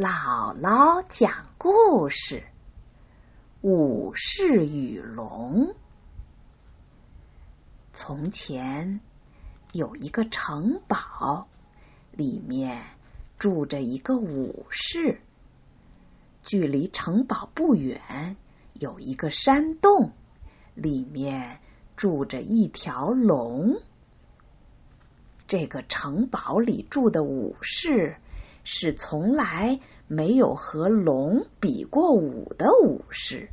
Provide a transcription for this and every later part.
姥姥讲故事：武士与龙。从前有一个城堡，里面住着一个武士。距离城堡不远有一个山洞，里面住着一条龙。这个城堡里住的武士。是从来没有和龙比过武的武士。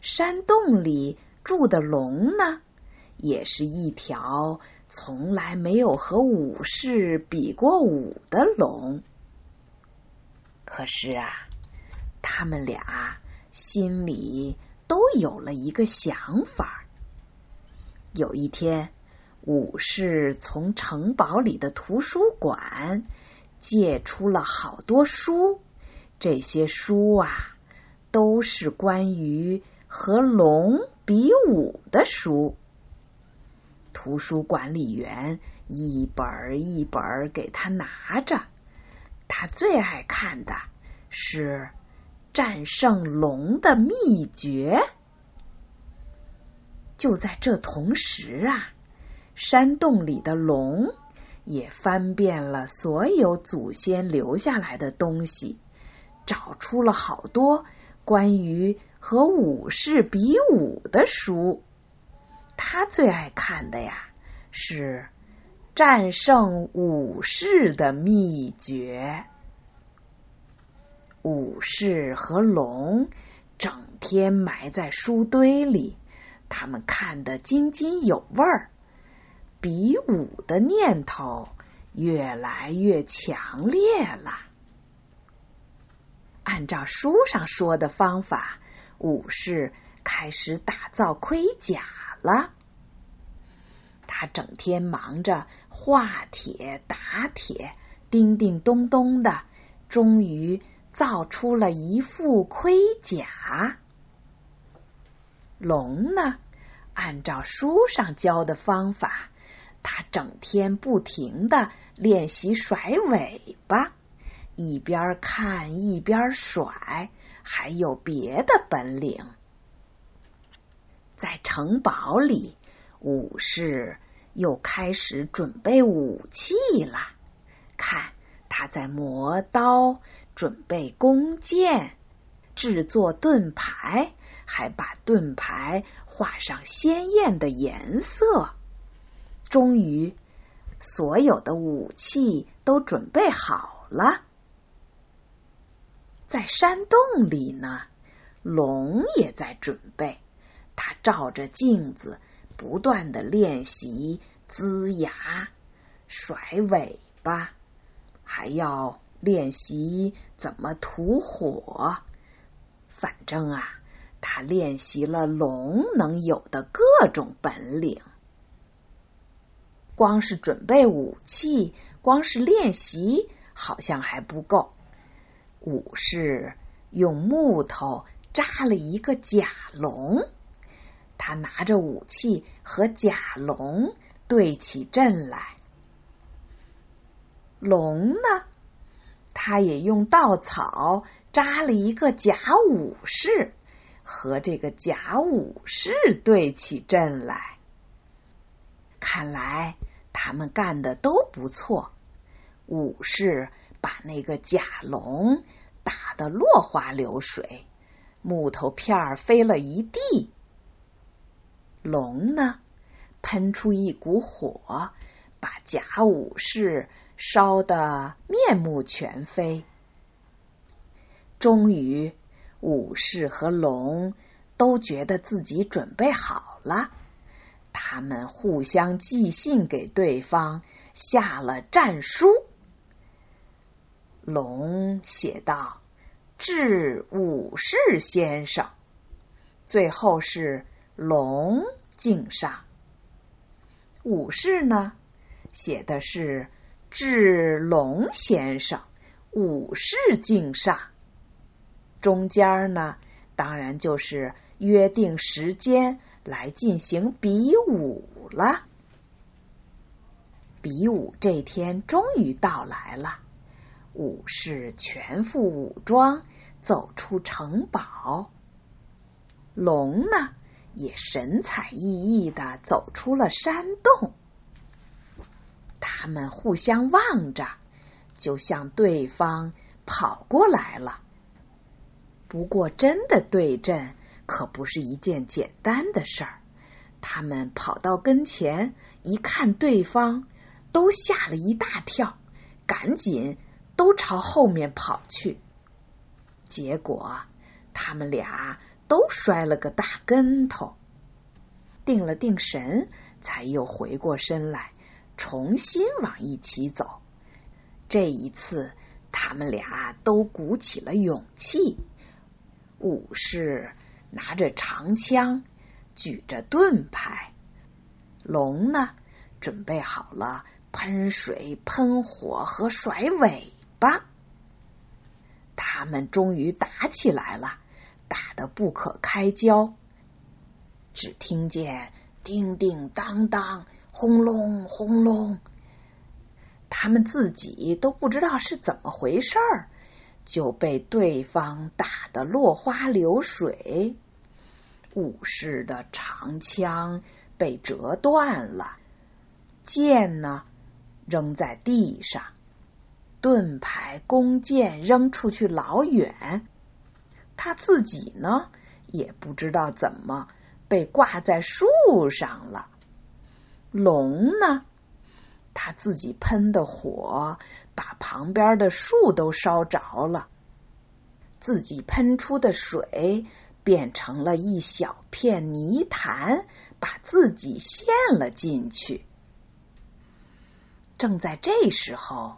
山洞里住的龙呢，也是一条从来没有和武士比过武的龙。可是啊，他们俩心里都有了一个想法。有一天，武士从城堡里的图书馆。借出了好多书，这些书啊，都是关于和龙比武的书。图书管理员一本一本给他拿着，他最爱看的是战胜龙的秘诀。就在这同时啊，山洞里的龙。也翻遍了所有祖先留下来的东西，找出了好多关于和武士比武的书。他最爱看的呀是战胜武士的秘诀。武士和龙整天埋在书堆里，他们看得津津有味儿。比武的念头越来越强烈了。按照书上说的方法，武士开始打造盔甲了。他整天忙着画铁、打铁，叮叮咚咚的，终于造出了一副盔甲。龙呢，按照书上教的方法。他整天不停的练习甩尾巴，一边看一边甩，还有别的本领。在城堡里，武士又开始准备武器了。看，他在磨刀，准备弓箭，制作盾牌，还把盾牌画上鲜艳的颜色。终于，所有的武器都准备好了。在山洞里呢，龙也在准备。他照着镜子，不断的练习龇牙、甩尾巴，还要练习怎么吐火。反正啊，他练习了龙能有的各种本领。光是准备武器，光是练习，好像还不够。武士用木头扎了一个假龙，他拿着武器和假龙对起阵来。龙呢，他也用稻草扎了一个假武士，和这个假武士对起阵来。看来他们干的都不错。武士把那个甲龙打得落花流水，木头片儿飞了一地。龙呢，喷出一股火，把甲武士烧得面目全非。终于，武士和龙都觉得自己准备好了。他们互相寄信给对方，下了战书。龙写道：“致武士先生。”最后是龙敬上。武士呢，写的是“致龙先生，武士敬上”。中间呢，当然就是约定时间。来进行比武了。比武这天终于到来了，武士全副武装走出城堡，龙呢也神采奕奕的走出了山洞。他们互相望着，就向对方跑过来了。不过，真的对阵可不是一件简单的事儿。他们跑到跟前，一看对方，都吓了一大跳，赶紧都朝后面跑去。结果，他们俩都摔了个大跟头，定了定神，才又回过身来。重新往一起走，这一次他们俩都鼓起了勇气。武士拿着长枪，举着盾牌；龙呢，准备好了喷水、喷火和甩尾巴。他们终于打起来了，打得不可开交。只听见叮叮当当。轰隆轰隆，他们自己都不知道是怎么回事儿，就被对方打得落花流水。武士的长枪被折断了，剑呢扔在地上，盾牌、弓箭扔出去老远。他自己呢也不知道怎么被挂在树上了。龙呢？他自己喷的火把旁边的树都烧着了，自己喷出的水变成了一小片泥潭，把自己陷了进去。正在这时候，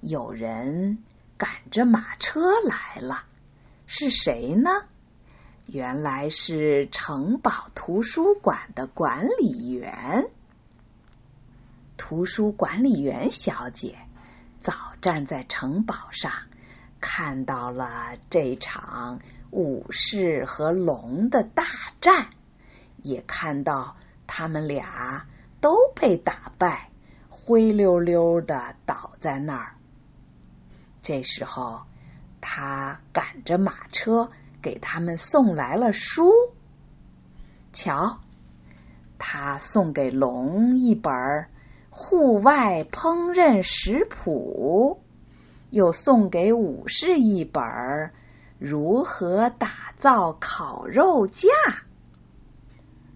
有人赶着马车来了，是谁呢？原来是城堡图书馆的管理员。图书管理员小姐早站在城堡上，看到了这场武士和龙的大战，也看到他们俩都被打败，灰溜溜的倒在那儿。这时候，他赶着马车给他们送来了书。瞧，他送给龙一本。户外烹饪食谱，又送给武士一本《如何打造烤肉架》。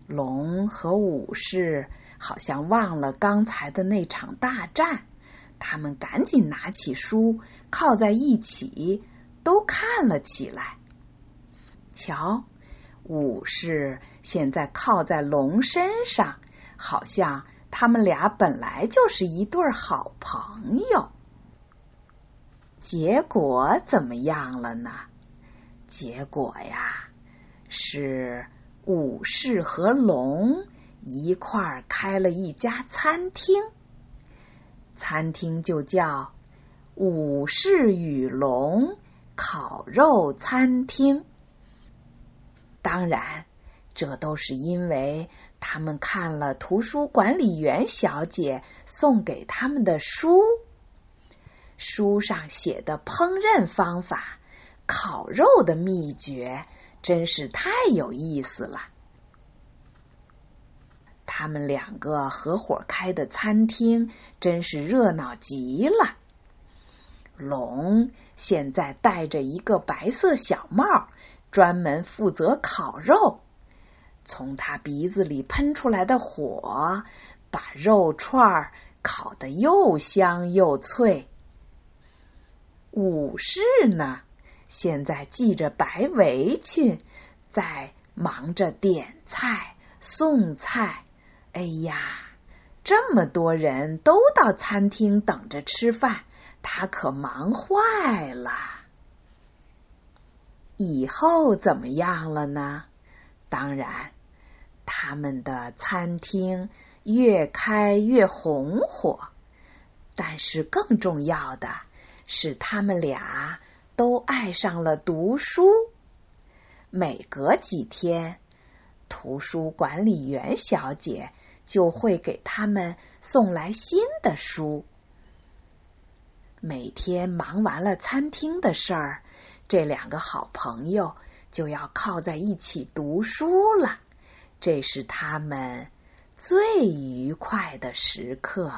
龙和武士好像忘了刚才的那场大战，他们赶紧拿起书靠在一起，都看了起来。瞧，武士现在靠在龙身上，好像。他们俩本来就是一对好朋友，结果怎么样了呢？结果呀，是武士和龙一块儿开了一家餐厅，餐厅就叫“武士与龙烤肉餐厅”。当然，这都是因为。他们看了图书管理员小姐送给他们的书，书上写的烹饪方法、烤肉的秘诀，真是太有意思了。他们两个合伙开的餐厅真是热闹极了。龙现在戴着一个白色小帽，专门负责烤肉。从他鼻子里喷出来的火，把肉串烤得又香又脆。武士呢，现在系着白围裙，在忙着点菜、送菜。哎呀，这么多人都到餐厅等着吃饭，他可忙坏了。以后怎么样了呢？当然，他们的餐厅越开越红火，但是更重要的是，他们俩都爱上了读书。每隔几天，图书管理员小姐就会给他们送来新的书。每天忙完了餐厅的事儿，这两个好朋友就要靠在一起读书了。这是他们最愉快的时刻。